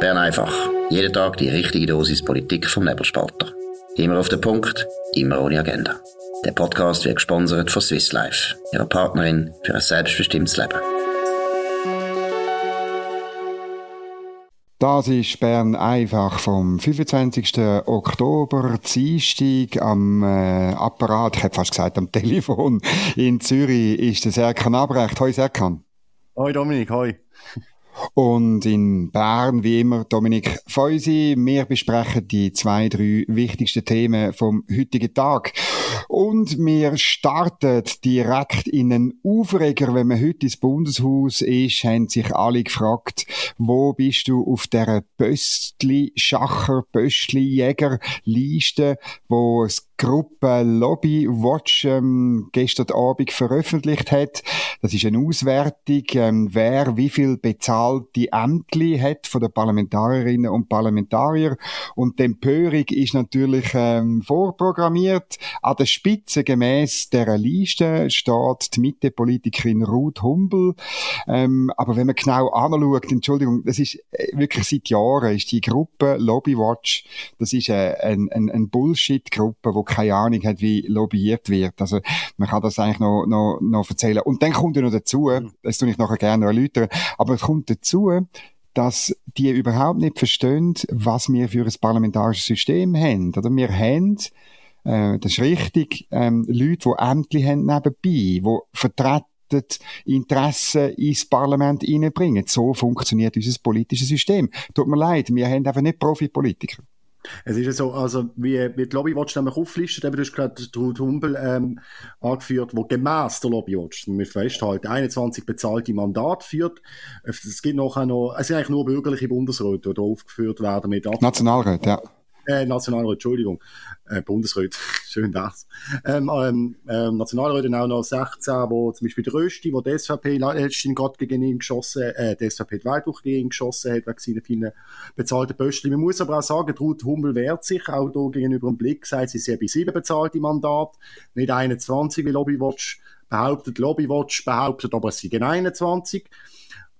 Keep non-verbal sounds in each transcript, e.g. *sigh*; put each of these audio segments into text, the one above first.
Bern einfach. Jeden Tag die richtige Dosis Politik vom Nebelspalter. Immer auf den Punkt, immer ohne Agenda. Der Podcast wird gesponsert von Swiss Life, ihrer Partnerin für ein selbstbestimmtes Leben. Das ist Bern einfach vom 25. Oktober, Dienstag am äh, Apparat, ich hätte fast gesagt am Telefon in Zürich ist der Serkan Abrecht. Hoi Serkan. Hoi Dominik, hoi. Und in Bern, wie immer, Dominik Feusi. Wir besprechen die zwei, drei wichtigsten Themen vom heutigen Tag. Und wir starten direkt in einen Aufreger. Wenn man heute ins Bundeshaus ist, haben sich alle gefragt, wo bist du auf der Pöstli-Schacher, Pöstli-Jäger-Liste, wo das Gruppe Lobby Watch ähm, gestern Abend veröffentlicht hat. Das ist eine Auswertung, ähm, wer wie viel bezahlte Ämtli hat von den Parlamentarierinnen und Parlamentarier. Und die Empörung ist natürlich ähm, vorprogrammiert. An der Spitze gemäß der Liste steht die Mittepolitikerin Ruth Humbel. Ähm, aber wenn man genau anschaut, Entschuldigung, das ist äh, wirklich seit Jahren ist die Gruppe Lobby Watch, das ist äh, eine, eine Bullshit-Gruppe, keine Ahnung hat, wie lobbyiert wird. Also man kann das eigentlich noch, noch, noch erzählen. Und dann kommt ja noch dazu, mhm. das tue ich nachher gerne erläutern, aber es kommt dazu, dass die überhaupt nicht verstehen, was wir für ein parlamentarisches System haben. Oder wir haben äh, das ist richtig, ähm, Leute, die Ämter haben nebenbei, die vertreten Interessen ins Parlament reinbringen. So funktioniert unser politisches System. Tut mir leid, wir haben einfach nicht Profipolitiker. Es ist ja so, also wie, wie die Lobbywatch nämlich auflistet, eben, du hast gerade Ruth Humbel ähm, angeführt, wo gemäss der Lobbywatch, wir festhalten, 21 bezahlte Mandate führt. Es gibt nachher noch, es sind eigentlich nur bürgerliche Bundesräte, die da aufgeführt werden mit Nationalrat, ja äh, Nationalrat, Entschuldigung, äh, Bundesrat, *laughs* schön das. Ähm, ähm, ähm, Nationalräte auch noch 16, wo zum Beispiel der Rösti, wo die SVP letztens gerade gegen ihn geschossen, äh, die SVP die Wahlwoche gegen ihn geschossen hat, wegen seinen vielen bezahlten Posten. Man muss aber auch sagen, Ruth Humbel wehrt sich, auch da gegenüber dem Blick, sagt sie, sie bei sieben bezahlte Mandat, nicht 21 wie Lobbywatch behauptet. Lobbywatch behauptet aber, es seien 21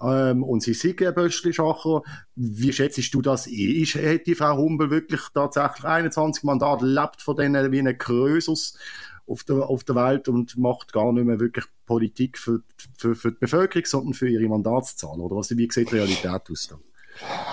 ähm, und sie sind ein Böschli-Schacher. Wie schätzt du das? Ist, hat die Frau Humbel wirklich tatsächlich 21 Mandate, lebt von denen wie ein Krösus auf der, auf der Welt und macht gar nicht mehr wirklich Politik für, für, für die Bevölkerung, sondern für ihre Mandatszahl? Oder was, wie sieht die Realität aus? Da?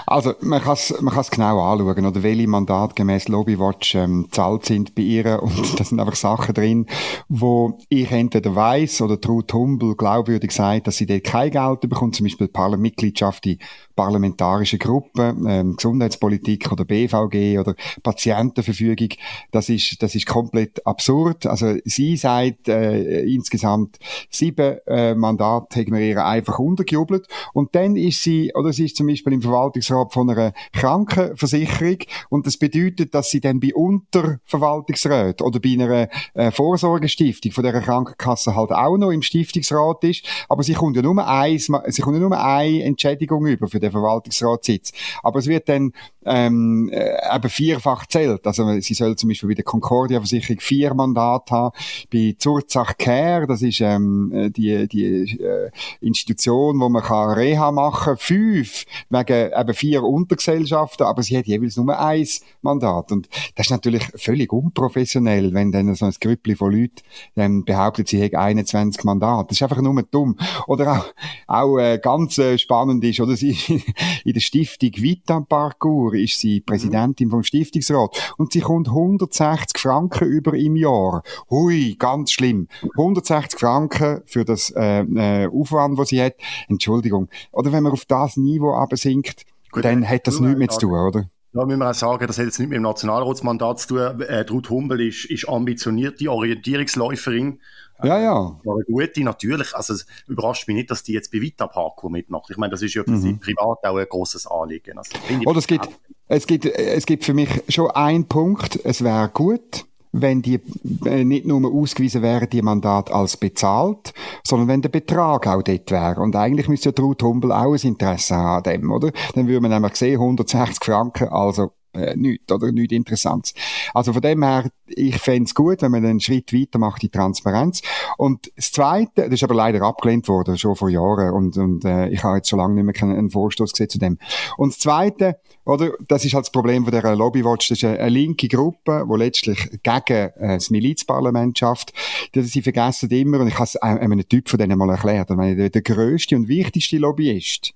Also, man kann es man kann's genau anschauen, oder welche Mandate gemäß Lobbywatch ähm, zahlt sind bei ihr. *laughs* Und da sind einfach Sachen drin, wo ich entweder weiss oder Ruth Humbel glaubwürdig sagt, dass sie dort kein Geld bekommt, zum Beispiel Mitgliedschaft in parlamentarischen Gruppen, ähm, Gesundheitspolitik oder BVG oder Patientenverfügung. Das ist, das ist komplett absurd. Also, sie sagt, äh, insgesamt sieben äh, Mandate haben wir ihr einfach untergejubelt. Und dann ist sie, oder sie ist zum Beispiel im Verwaltungsrat von einer Krankenversicherung und das bedeutet, dass sie dann bei Unterverwaltungsräten oder bei einer äh, Vorsorgestiftung von der Krankenkasse halt auch noch im Stiftungsrat ist, aber sie kommt ja nur eins, sie kommt ja nur eine Entschädigung über für den Verwaltungsratssitz. Aber es wird dann ähm, äh, eben vierfach zählt. Also sie soll zum Beispiel bei der Concordia-Versicherung vier Mandate haben. Bei Zurzach Care, das ist ähm, die, die äh, Institution, wo man kann Reha machen kann, fünf wegen eben vier Untergesellschaften, aber sie hat jeweils nur ein Mandat. Und das ist natürlich völlig unprofessionell, wenn dann so ein Grüppli von Leuten ähm, behauptet, sie hätte 21 Mandate. Das ist einfach nur dumm. Oder auch, auch äh, ganz äh, spannend ist, oder sie *laughs* in der Stiftung Vita Parkour ist sie Präsidentin mhm. vom Stiftungsrat und sie kommt 160 Franken über im Jahr. Hui, ganz schlimm. 160 Franken für das äh, äh, Aufwand, was sie hat. Entschuldigung. Oder wenn man auf das Niveau aber sinkt, Gut, dann hat das nichts mehr zu tun, oder? Ja, müssen wir auch sagen, das hat jetzt nicht mit dem Nationalratsmandat zu tun. Äh, Ruth Humbel ist, ist ambitionierte Orientierungsläuferin. Ja, ja. Aber gute, natürlich. Also, es überrascht mich nicht, dass die jetzt bei Vita Parkour mitmacht. Ich meine, das ist ja für mhm. sie privat auch ein grosses Anliegen. Also, Oder es gibt, es gibt, es gibt für mich schon einen Punkt. Es wäre gut, wenn die äh, nicht nur ausgewiesen wären, die Mandat als bezahlt, sondern wenn der Betrag auch dort wäre. Und eigentlich müsste ja Ruth Humbel auch ein Interesse haben an dem, oder? Dann würde man nämlich sehen, 160 Franken, also äh, nichts, oder nichts Interessantes. Also von dem her, ich fände es gut, wenn man einen Schritt weiter macht in Transparenz. Und das Zweite, das ist aber leider abgelehnt worden, schon vor Jahren, und, und äh, ich habe jetzt schon lange nicht mehr keinen Vorstoß gesehen zu dem. Und das Zweite, oder, das ist halt das Problem von der Lobbywatch, das ist eine, eine linke Gruppe, die letztlich gegen äh, das Milizparlament schafft. Das, sie vergessen immer, und ich habe es einem Typ von denen mal erklärt, der, der grösste und wichtigste Lobbyist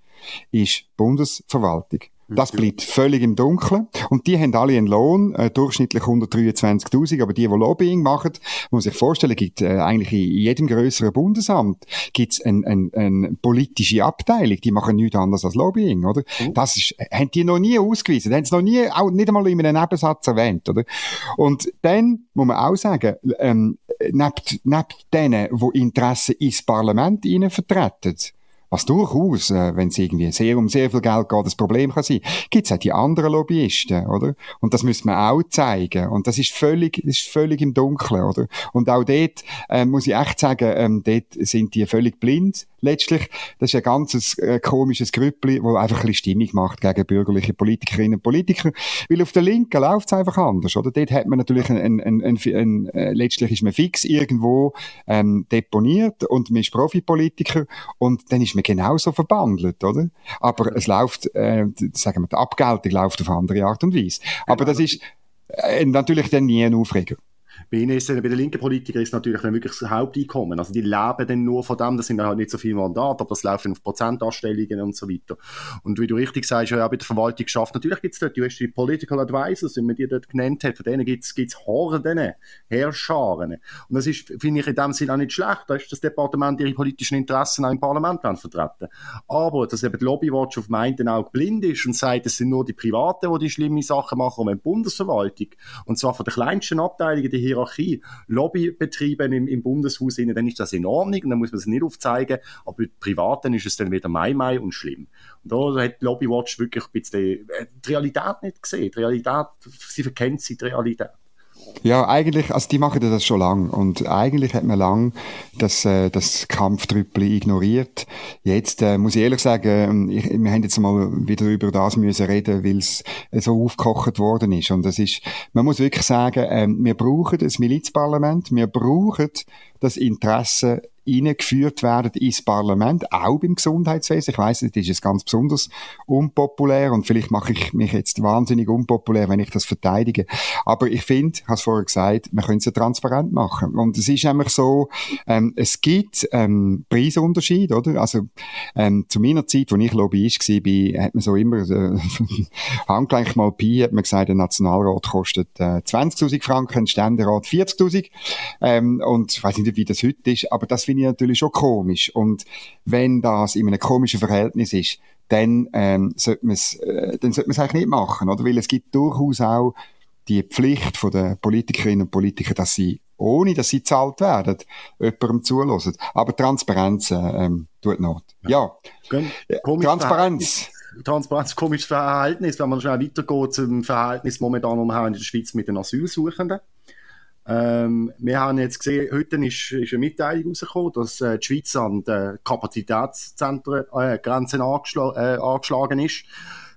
ist Bundesverwaltung. Das bleibt völlig im Dunkeln. Und die haben alle einen Lohn, äh, durchschnittlich 123.000. Aber die, die Lobbying machen, muss sich vorstellen, gibt äh, eigentlich in jedem größeren Bundesamt gibt's eine ein, ein politische Abteilung. Die machen nichts anderes als Lobbying, oder? Mhm. Das ist, haben die noch nie ausgewiesen. Haben es noch nie, auch nicht einmal in einem Nebensatz erwähnt, oder? Und dann muss man auch sagen, ähm, neben, neben denen, die Interessen ins Parlament vertreten, was durchaus, äh, wenn es irgendwie sehr um sehr viel Geld geht, das Problem kann sein, gibt es auch die anderen Lobbyisten, oder? Und das müssen wir auch zeigen. Und das ist völlig, das ist völlig im Dunkeln, oder? Und auch dort äh, muss ich echt sagen, ähm, dort sind die völlig blind letztlich, das ist ein ganzes äh, komisches Grüppli, wo einfach ein bisschen Stimmung macht gegen bürgerliche Politikerinnen und Politiker. Weil auf der Linken läuft es einfach anders, oder? Dort hat man natürlich ein, ein, ein, ein, ein äh, letztlich ist man fix irgendwo ähm, deponiert und man ist Profipolitiker und dann ist man genauso verbandelt, oder? Aber es läuft, äh, sagen wir, die Abgeltung läuft auf andere Art und Weise. Aber das ist äh, natürlich dann nie ein Aufreger. Bei ihnen ist bei den linken Politikern ist natürlich dann wirklich das Haupteinkommen. Also die leben dann nur von dem, das sind halt nicht so viele Mandate, aber das läuft auf Prozentanstellungen und so weiter. Und wie du richtig sagst, ja, bei der Verwaltung geschafft, natürlich gibt es dort, du hast die Political Advisors, wie man die dort genannt hat, von denen gibt es Horden, Herrscharen. Und das ist, finde ich, in dem Sinne auch nicht schlecht, da ist das Departement ihre politischen Interessen auch im Parlament vertreten. Aber, dass eben die Lobbywatch auf meinen Auge blind ist und sagt, es sind nur die Privaten, die die schlimme Sachen machen, und die Bundesverwaltung, und zwar von der kleinsten Abteilung, die Hierarchie Lobby betreiben im, im Bundeshaus, dann ist das in Ordnung und dann muss man es nicht aufzeigen. Aber bei Privaten ist es dann wieder Mai Mai und schlimm. Und da hat Lobbywatch wirklich ein bisschen äh, die Realität nicht gesehen. Die Realität, sie verkennt sie die Realität. Ja, eigentlich, also die machen das schon lang und eigentlich hat man lang das, äh, das Kampftrüppel ignoriert. Jetzt äh, muss ich ehrlich sagen, ähm, ich, wir haben jetzt mal wieder über das müssen reden, weil es so aufgekocht worden ist. Und das ist, man muss wirklich sagen, äh, wir brauchen das Milizparlament, wir brauchen das Interesse eingeführt werden ins Parlament, auch beim Gesundheitswesen. Ich weiß, das ist es ganz besonders unpopulär und vielleicht mache ich mich jetzt wahnsinnig unpopulär, wenn ich das verteidige. Aber ich finde, ich habe es vorher gesagt, wir können es ja transparent machen. Und es ist nämlich so, ähm, es gibt ähm, Preisunterschied, oder? Also ähm, zu meiner Zeit, als ich Lobbyist war, hat man so immer äh, *laughs* handgleich mal Pi, hat man gesagt, der Nationalrat kostet äh, 20'000 Franken, ein Ständerat 40'000. Ähm, und ich weiß nicht, wie das heute ist, aber das finde ich natürlich schon komisch. Und wenn das in einem komischen Verhältnis ist, dann ähm, sollte man es äh, dann sollte man es eigentlich nicht machen, oder? Weil es gibt durchaus auch die Pflicht von den Politikerinnen und Politikern, dass sie ohne dass sie zahlt werden, jemandem zulassen. Aber Transparenz äh, ähm, tut Not. Ja, ja. Transparenz. Transparenz, komisches Verhältnis, wenn man schnell weitergeht zum Verhältnis momentan umher in der Schweiz mit den Asylsuchenden. Ähm, wir haben jetzt gesehen, heute ist, ist eine Mitteilung rausgekommen, dass äh, die Schweiz an den Kapazitätszentren äh, Grenzen angeschl äh, angeschlagen ist,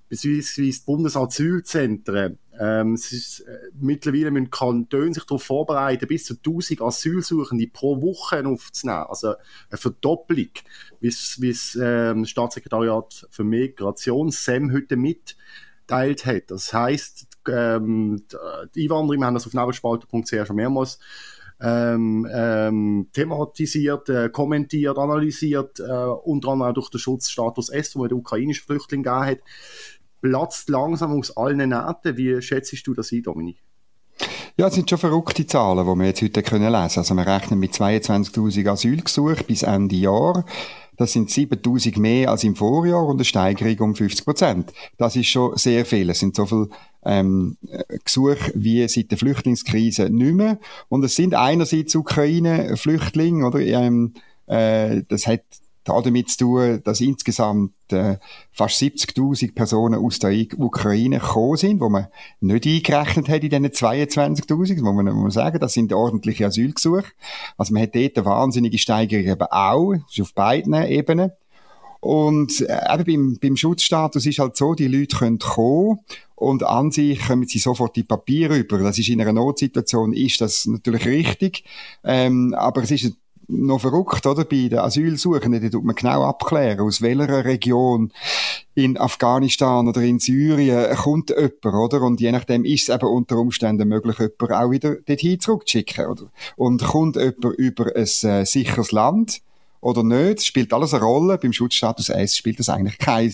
beziehungsweise die Bundesasylzentren. Ähm, ist, äh, mittlerweile müssen Kantone sich darauf vorbereiten, bis zu 1000 Asylsuchende pro Woche aufzunehmen. Also eine Verdoppelung, wie ähm, das Staatssekretariat für Migration, SEM, heute mitteilt hat. Das heißt, ähm, die Einwanderer, wir haben das auf nebelspalter.ch schon mehrmals ähm, ähm, thematisiert, äh, kommentiert, analysiert, äh, unter anderem auch durch den Schutzstatus S, wo man den ukrainischen Flüchtlingen gegeben hat, platzt langsam aus allen Nähten. Wie schätzt du das ein, Dominik? Ja, es sind schon verrückte Zahlen, die wir jetzt heute lesen können Also wir rechnen mit 22'000 Asylgesuchen bis Ende Jahr. Das sind 7000 mehr als im Vorjahr und eine Steigerung um 50 Prozent. Das ist schon sehr viel. Es sind so viele ähm, Gesuche wie seit der Flüchtlingskrise nicht mehr. Und es sind einerseits Ukraine-Flüchtlinge, oder? Ähm, äh, das hat damit zu tun, dass insgesamt äh, fast 70.000 Personen aus der Ukraine gekommen sind, wo man nicht eingerechnet hat in diesen 22.000, wo man, muss sagen, das sind ordentliche Asylgesuche. Also man hat dort eine wahnsinnige Steigerung eben auch, ist auf beiden Ebenen. Und äh, eben beim, beim Schutzstatus ist halt so, die Leute können kommen und an sich kommen sie sofort die Papiere über. Das ist in einer Notsituation ist das natürlich richtig, ähm, aber es ist noch verrückt, oder? Bei den Asylsuchenden, die tut man genau abklären, aus welcher Region in Afghanistan oder in Syrien kommt jemand, oder? Und je nachdem ist es eben unter Umständen möglich, jemanden auch wieder dorthin zurückzuschicken, oder? Und kommt jemand über ein äh, sicheres Land oder nicht, spielt alles eine Rolle. Beim Schutzstatus S spielt das eigentlich keine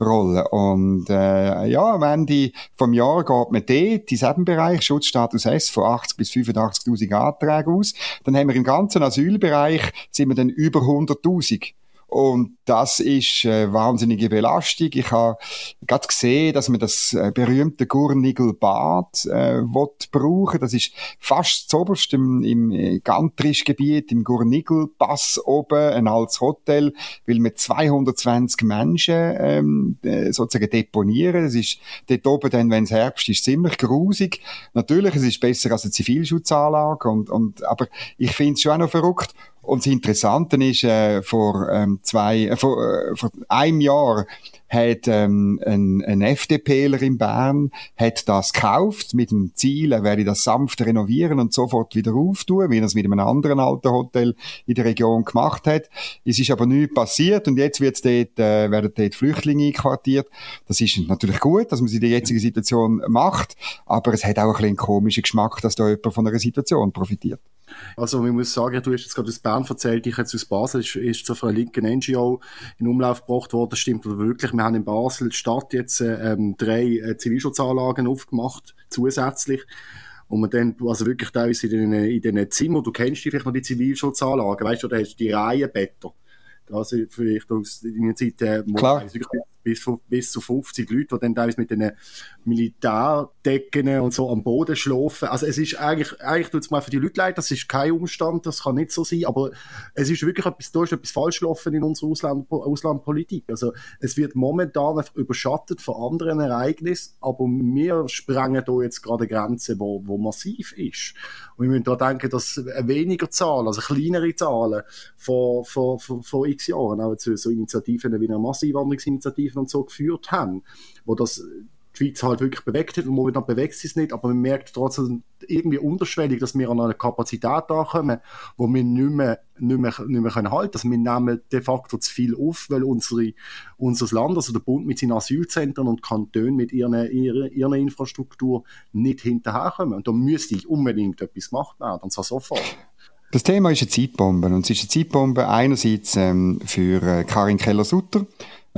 Rolle. Und äh, ja, am Ende vom Jahr geht man dort in diesem Bereich, Schutzstatus S, von 80 bis 85'000 Anträgen aus. Dann haben wir im ganzen Asylbereich, sind wir dann über 100'000. Und das ist äh, wahnsinnige Belastung. Ich habe gerade gesehen, dass man das äh, berühmte Gurnigel-Bad äh, brauchen. Das ist fast zoberst im, im äh, Gantrisch-Gebiet, im Gurnigel-Pass oben, ein altes Hotel, will mit 220 Menschen ähm, äh, sozusagen deponieren. Es ist dort oben dann, wenn es Herbst ist, ziemlich grusig. Natürlich, es ist besser als eine Zivilschutzanlage, und, und, aber ich finde es schon auch noch verrückt. Und das Interessante ist, äh, vor ähm, zwei, äh, vor, äh, vor einem Jahr hat ähm, ein, ein FDPler in Bern hat das gekauft mit dem Ziel, er werde das sanft renovieren und sofort wieder auftun, wie er es mit einem anderen alten Hotel in der Region gemacht hat. Es ist aber nichts passiert und jetzt wird's dort, äh, werden dort Flüchtlinge einquartiert. Das ist natürlich gut, dass man es in der jetzigen Situation macht, aber es hat auch ein bisschen einen komischen Geschmack, dass da jemand von einer Situation profitiert. Also man muss sagen, du hast jetzt gerade aus Bern erzählt, ich jetzt aus Basel, ist, ist zu einer linken NGO in Umlauf gebracht worden, das stimmt aber wirklich. Wir haben in Basel Stadt jetzt ähm, drei äh, Zivilschutzanlagen aufgemacht, zusätzlich. Und man dann, also wirklich teilweise in den, in den Zimmern, du kennst die vielleicht noch die Zivilschutzanlagen, weißt du, da hast du die Reihenbetter. Also vielleicht aus deiner Zeit, äh, Klar bis, bis zu 50 Leute, die dann teilweise mit den Militärdecken und so am Boden schlafen. Also es ist eigentlich, eigentlich tut es mal für die Leute leid, das ist kein Umstand, das kann nicht so sein, aber es ist wirklich etwas, da ist etwas falsch gelaufen in unserer Ausland, Auslandpolitik. Also es wird momentan einfach überschattet von anderen Ereignissen, aber wir sprengen da jetzt gerade Grenzen, wo, wo massiv ist. Und wir müssen da denken, dass weniger Zahlen, also kleinere Zahlen vor, vor, vor, vor x Jahren, auch zu so Initiativen wie einer Massenwanderungsinitiative und so geführt haben, wo das die Schweiz halt wirklich bewegt hat und momentan bewegt sie es nicht, aber man merkt trotzdem irgendwie unterschwellig, dass wir an einer Kapazität ankommen, wo wir nicht mehr, nicht mehr, nicht mehr können halten. Also wir nehmen de facto zu viel auf, weil unsere, unser Land, also der Bund mit seinen Asylzentren und Kantonen mit ihrer, ihrer, ihrer Infrastruktur nicht hinterherkommen. Und da müsste unbedingt etwas gemacht werden, und zwar sofort. Das Thema ist eine Zeitbombe. Und es ist eine Zeitbombe einerseits ähm, für äh, Karin Keller-Sutter,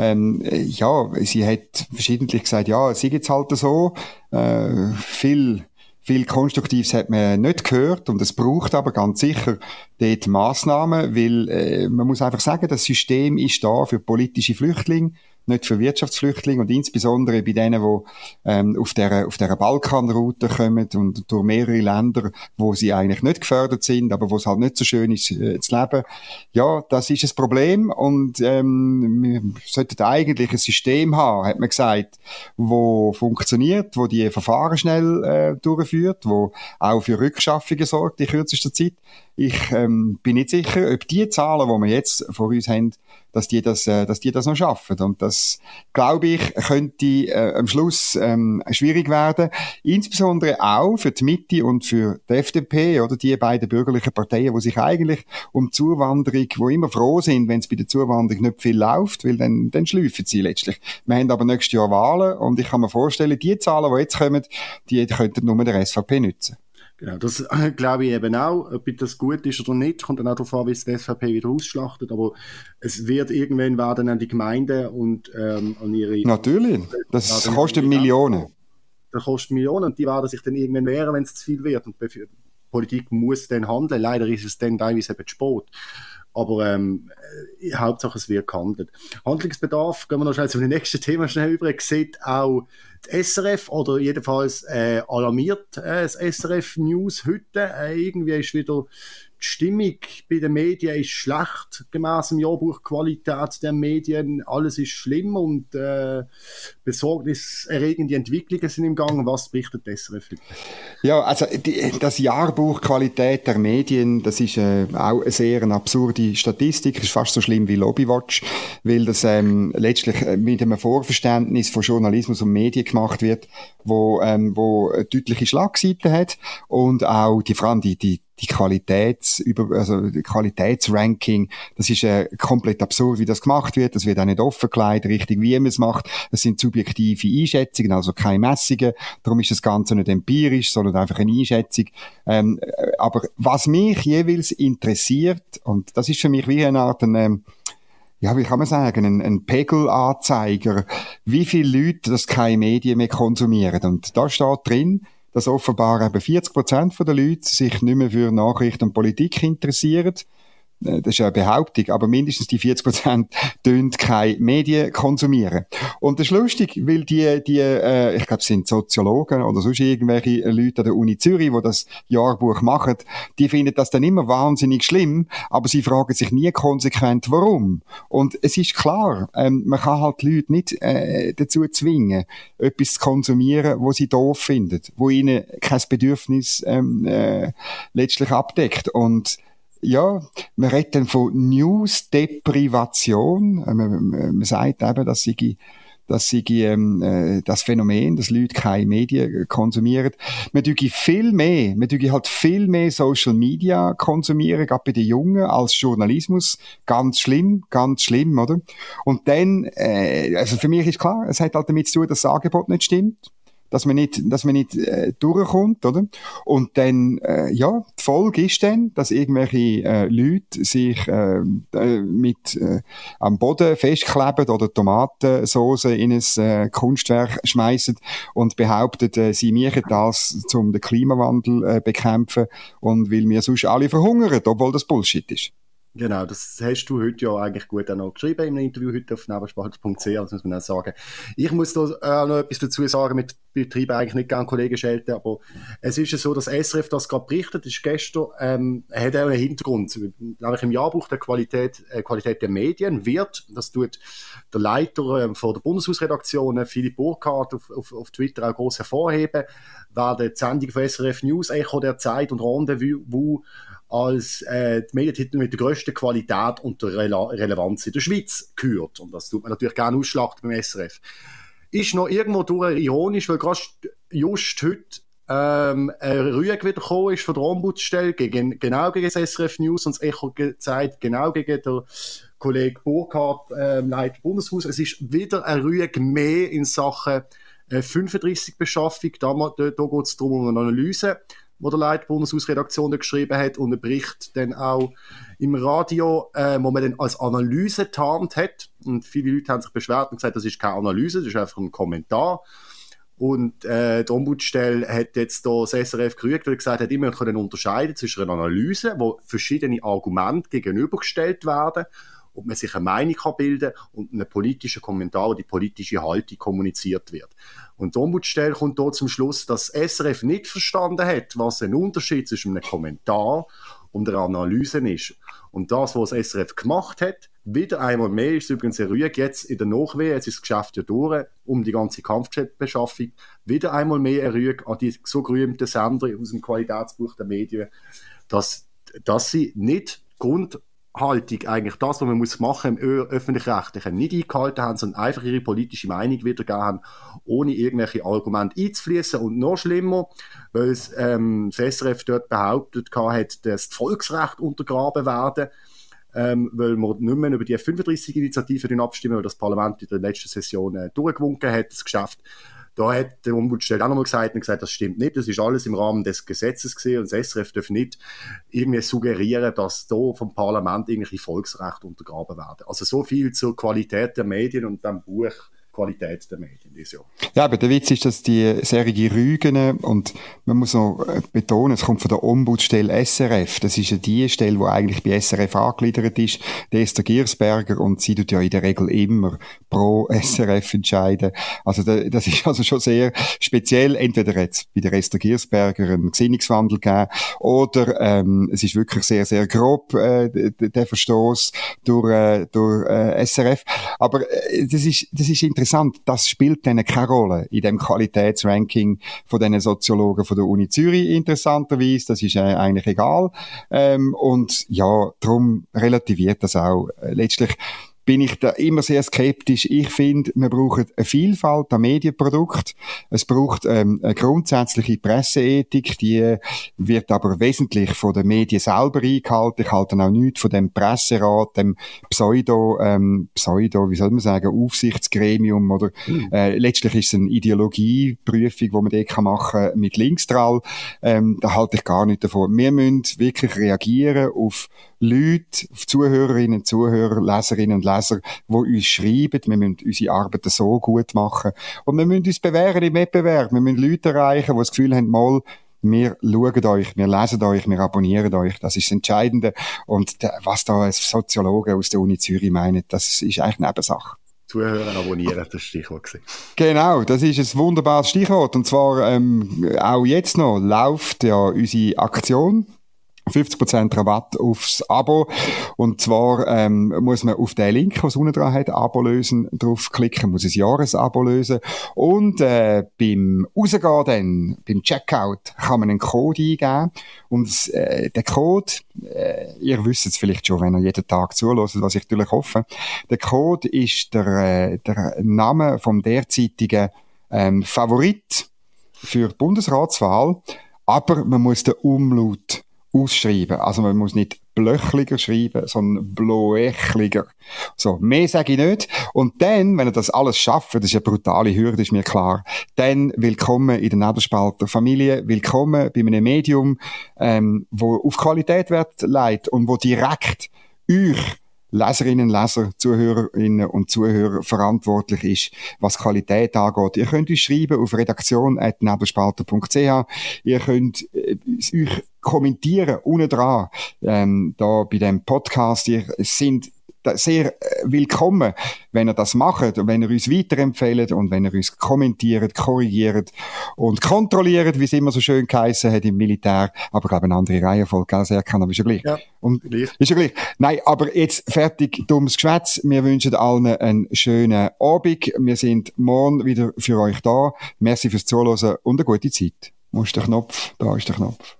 ähm, ja, sie hat verschiedentlich gesagt, ja, ist jetzt halt so, äh, viel viel Konstruktives hat man nicht gehört und es braucht aber ganz sicher dort Massnahmen, weil äh, man muss einfach sagen, das System ist da für politische Flüchtlinge, nicht für Wirtschaftsflüchtlinge und insbesondere bei denen, die ähm, auf der auf der Balkanroute kommen und durch mehrere Länder, wo sie eigentlich nicht gefördert sind, aber wo es halt nicht so schön ist äh, zu leben. Ja, das ist ein Problem und ähm, wir sollten eigentlich ein System haben, hat man gesagt, wo funktioniert, wo die Verfahren schnell äh, durchführt, wo auch für Rückschaffungen sorgt in kürzester Zeit. Ich ähm, bin nicht sicher, ob die Zahlen, die wir jetzt vor uns haben, dass die das, äh, dass die das noch schaffen. Und das, glaube ich, könnte äh, am Schluss ähm, schwierig werden. Insbesondere auch für die Mitte und für die FDP oder die beiden bürgerlichen Parteien, die sich eigentlich um Zuwanderung, wo immer froh sind, wenn es bei der Zuwanderung nicht viel läuft, weil dann, dann schläfen sie letztlich. Wir haben aber nächstes Jahr Wahlen und ich kann mir vorstellen, die Zahlen, die jetzt kommen, die könnten nur der SVP nützen. Genau, das äh, glaube ich eben auch. Ob das gut ist oder nicht, kommt dann auch darauf an, wie es die SVP wieder ausschlachtet. Aber es wird irgendwann werden an die Gemeinden und ähm, an ihre... Natürlich, das kostet Millionen. Das kostet Millionen und die werden sich dann irgendwann wehren, wenn es zu viel wird. Und die Politik muss dann handeln. Leider ist es dann teilweise eben zu spät. Aber ähm, äh, Hauptsache es wird gehandelt. Handlungsbedarf, gehen wir noch schnell zu dem nächsten Thema schnell über, sieht auch das SRF oder jedenfalls äh, alarmiert äh, das SRF News heute. Äh, irgendwie ist wieder Stimmung bei den Medien ist schlecht, gemäß dem Jahrbuch Qualität der Medien. Alles ist schlimm und äh, besorgniserregende Entwicklungen sind im Gang. Was berichtet das SRF Ja, also die, das Jahrbuch Qualität der Medien, das ist äh, auch eine sehr eine absurde Statistik, ist fast so schlimm wie Lobbywatch, weil das ähm, letztlich äh, mit einem Vorverständnis von Journalismus und Medien gemacht wird, wo, ähm, wo deutliche Schlagseiten hat und auch die, vor allem die, die die Qualitäts, also die Qualitätsranking, das ist äh, komplett absurd, wie das gemacht wird. Das wird auch nicht offengelegt, richtig wie man es macht. Das sind subjektive Einschätzungen, also keine Messungen. Darum ist das Ganze nicht empirisch, sondern einfach eine Einschätzung. Ähm, äh, aber was mich jeweils interessiert, und das ist für mich wie eine Art, ein, ähm, ja, wie kann man sagen, ein, ein Pegelanzeiger, wie viele Leute das keine Medien mehr konsumieren. Und da steht drin, dass offenbar eben 40 Prozent der Leute sich nicht mehr für Nachrichten und Politik interessieren. Äh, das ist eine Behauptung, aber mindestens die 40 Prozent *laughs* tun keine Medien konsumieren. Und das ist lustig, weil die, die äh, ich glaube, sind Soziologen oder sonst irgendwelche Leute an der Uni Zürich, die das Jahrbuch machen, die finden das dann immer wahnsinnig schlimm, aber sie fragen sich nie konsequent, warum. Und es ist klar, ähm, man kann halt die Leute nicht äh, dazu zwingen, etwas zu konsumieren, wo sie doof finden, wo ihnen kein Bedürfnis ähm, äh, letztlich abdeckt. Und ja, man redet dann von News-Deprivation. Äh, man, man, sagt eben, dass sie dass sie ähm, äh, das Phänomen, dass Leute keine Medien konsumieren. Man tue viel mehr, man tue halt viel mehr Social Media konsumieren, gerade bei den Jungen, als Journalismus. Ganz schlimm, ganz schlimm, oder? Und dann, äh, also für mich ist klar, es hat halt damit zu tun, dass das Angebot nicht stimmt dass man nicht, dass man nicht äh, durchkommt, oder? Und dann, äh, ja, die Folge ist dann, dass irgendwelche äh, Leute sich äh, äh, mit äh, am Boden festkleben oder Tomatensauce in ein äh, Kunstwerk schmeißen und behaupten, äh, sie machen das, um den Klimawandel äh, bekämpfen und weil wir sonst alle verhungern, obwohl das Bullshit ist. Genau, das hast du heute ja eigentlich gut auch noch geschrieben im Interview heute auf nebenspalt.ch, das muss man auch sagen. Ich muss da auch noch etwas dazu sagen, mit Betrieben eigentlich nicht gerne Kollegen schelten, aber es ist ja so, dass SRF das gerade berichtet, ist gestern, ähm, hat auch einen Hintergrund, nämlich im Jahrbuch der Qualität, äh, Qualität der Medien wird, das tut der Leiter äh, von der Bundeshausredaktion, äh, Philipp Burkhardt, auf, auf, auf Twitter auch groß hervorheben, werden die Sendung von SRF News, Echo der Zeit und Rendezvous als äh, die Medientitel mit der grössten Qualität und der Rele Relevanz in der Schweiz gehört. Und das tut man natürlich gerne ausschlachten beim SRF. Ist noch irgendwo durch ironisch, weil gerade just heute ähm, eine Rüge wieder gekommen ist von der Ombudsstelle, gegen, genau gegen das SRF News und das Echo gezeigt, genau gegen der Kollege Burkhardt, ähm, Leiter Bundeshaus. Es ist wieder eine Rüge mehr in Sachen äh, 35-Beschaffung. Da, da, da geht es darum, um eine Analyse wo der Leiter Bundeshausredaktion geschrieben hat und ein Bericht dann auch im Radio, äh, wo man dann als Analyse tarnt hat. Und viele Leute haben sich beschwert und gesagt, das ist keine Analyse, das ist einfach ein Kommentar. Und äh, die Ombudsstelle hat jetzt da das SRF gerügt, weil gesagt hat, immer können unterscheiden zwischen einer Analyse, wo verschiedene Argumente gegenübergestellt werden ob man sich eine Meinung kann bilden und einen politischen Kommentar, wo die politische Haltung kommuniziert wird. Und die Ombudsstelle kommt dort zum Schluss, dass SRF nicht verstanden hat, was ein Unterschied zwischen einem Kommentar und einer Analyse ist. Und das, was das SRF gemacht hat, wieder einmal mehr, ist übrigens eine Rüge jetzt in der Nachwehe, jetzt ist das Geschäft ja durch, um die ganze Kampfjetbeschaffung, wieder einmal mehr Rüge an die so gerühmten Sender aus dem Qualitätsbuch der Medien, dass, dass sie nicht Grund Haltung eigentlich das, was man muss machen im öffentlich-rechtlichen, nicht eingehalten haben, sondern einfach ihre politische Meinung wiedergegeben haben, ohne irgendwelche Argumente einzufließen. Und noch schlimmer, weil es, ähm, das SRF dort behauptet hat, dass das Volksrecht untergraben werden, ähm, weil man nicht mehr über die 35-Initiative abstimmen, weil das Parlament in der letzten Session äh, durchgewunken hat, das Geschäft. Da hat der Ombudsstelle auch nochmal gesagt und gesagt, das stimmt nicht, das ist alles im Rahmen des Gesetzes gesehen und das SRF darf nicht irgendwie suggerieren, dass da vom Parlament irgendwelche Volksrechte untergraben werden. Also so viel zur Qualität der Medien und dem Buch Qualität der Medien dieses Jahr. Ja, aber der Witz ist, dass die Serie Rügen, und man muss noch äh, betonen, es kommt von der Ombudsstelle SRF, das ist ja die Stelle, die eigentlich bei SRF angegliedert ist, der Esther Giersberger, und sie tut ja in der Regel immer pro SRF entscheiden. Also das ist also schon sehr speziell, entweder jetzt bei der Esther Giersberger einen Gesinnungswandel gegeben, oder ähm, es ist wirklich sehr, sehr grob, äh, der Verstoß durch, äh, durch äh, SRF. Aber äh, das, ist, das ist interessant, das spielt dann keine Rolle in dem Qualitätsranking von den Soziologen von der Uni Zürich, interessanterweise. Das ist äh, eigentlich egal. Ähm, und ja, darum relativiert das auch. Äh, letztlich bin ich da immer sehr skeptisch. Ich finde, wir brauchen eine Vielfalt an Medienprodukten. Es braucht ähm, eine grundsätzliche Presseethik, die wird aber wesentlich von den Medien selber eingehalten. Ich halte auch nichts von dem Presserat, dem Pseudo, ähm, Pseudo, wie soll man sagen, Aufsichtsgremium oder mhm. äh, letztlich ist es eine Ideologieprüfung, die man dort machen kann mit Linksdrall. Ähm, da halte ich gar nicht davon. Wir müssen wirklich reagieren auf Leute, auf Zuhörerinnen, Zuhörer, Leserinnen und Leser, die uns schreiben. Wir müssen unsere Arbeit so gut machen. Und wir müssen uns bewähren im Wettbewerb. Wir müssen Leute erreichen, die das Gefühl haben, mal, wir schauen euch, wir lesen euch, wir abonnieren euch. Das ist das Entscheidende. Und was da als Soziologen aus der Uni Zürich meinen, das ist eigentlich Nebensache. Zuhören, abonnieren, das Stichwort gewesen. Genau, das ist ein wunderbares Stichwort. Und zwar ähm, auch jetzt noch läuft ja unsere Aktion 50% Rabatt aufs Abo. Und zwar ähm, muss man auf den Link, was unten dran hat, Abo lösen, draufklicken, muss ein Jahresabo lösen. Und äh, beim Rausgehen dann, beim Checkout, kann man einen Code eingeben. Und äh, der Code, äh, ihr wisst es vielleicht schon, wenn ihr jeden Tag zulässt, was ich natürlich hoffe, der Code ist der, äh, der Name vom derzeitigen ähm, Favorit für die Bundesratswahl. Aber man muss den Umlaut ausschreiben. Also man muss nicht blöchliger schreiben, sondern bloechliger. So, mehr sage ich nicht. Und dann, wenn ihr das alles schafft, das ist eine brutale Hürde, ist mir klar, dann willkommen in der Nebelspalter Familie, willkommen bei einem Medium, ähm, wo auf Qualität Wert legt und wo direkt euch Leserinnen, Leser, Zuhörerinnen und Zuhörer verantwortlich ist, was Qualität angeht. Ihr könnt uns schreiben auf redaktion.nebelspalter.ch. Ihr könnt äh, euch kommentieren, unten dran, ähm, da bei dem Podcast. Ihr sind sehr äh, willkommen, wenn ihr das macht und wenn ihr uns weiterempfehlt und wenn ihr uns kommentiert, korrigiert und kontrolliert, wie es immer so schön geheißen hat im Militär. Aber ich glaube, eine andere Reihenfolge, gell? Sehr kann, aber ist ja gleich. Ja, und, gleich. Ist ja gleich. Nein, aber jetzt fertig, dummes Geschwätz. Wir wünschen allen einen schönen Abend. Wir sind morgen wieder für euch da. Merci fürs Zuhören und eine gute Zeit. Wo ist der Knopf? Da ist der Knopf.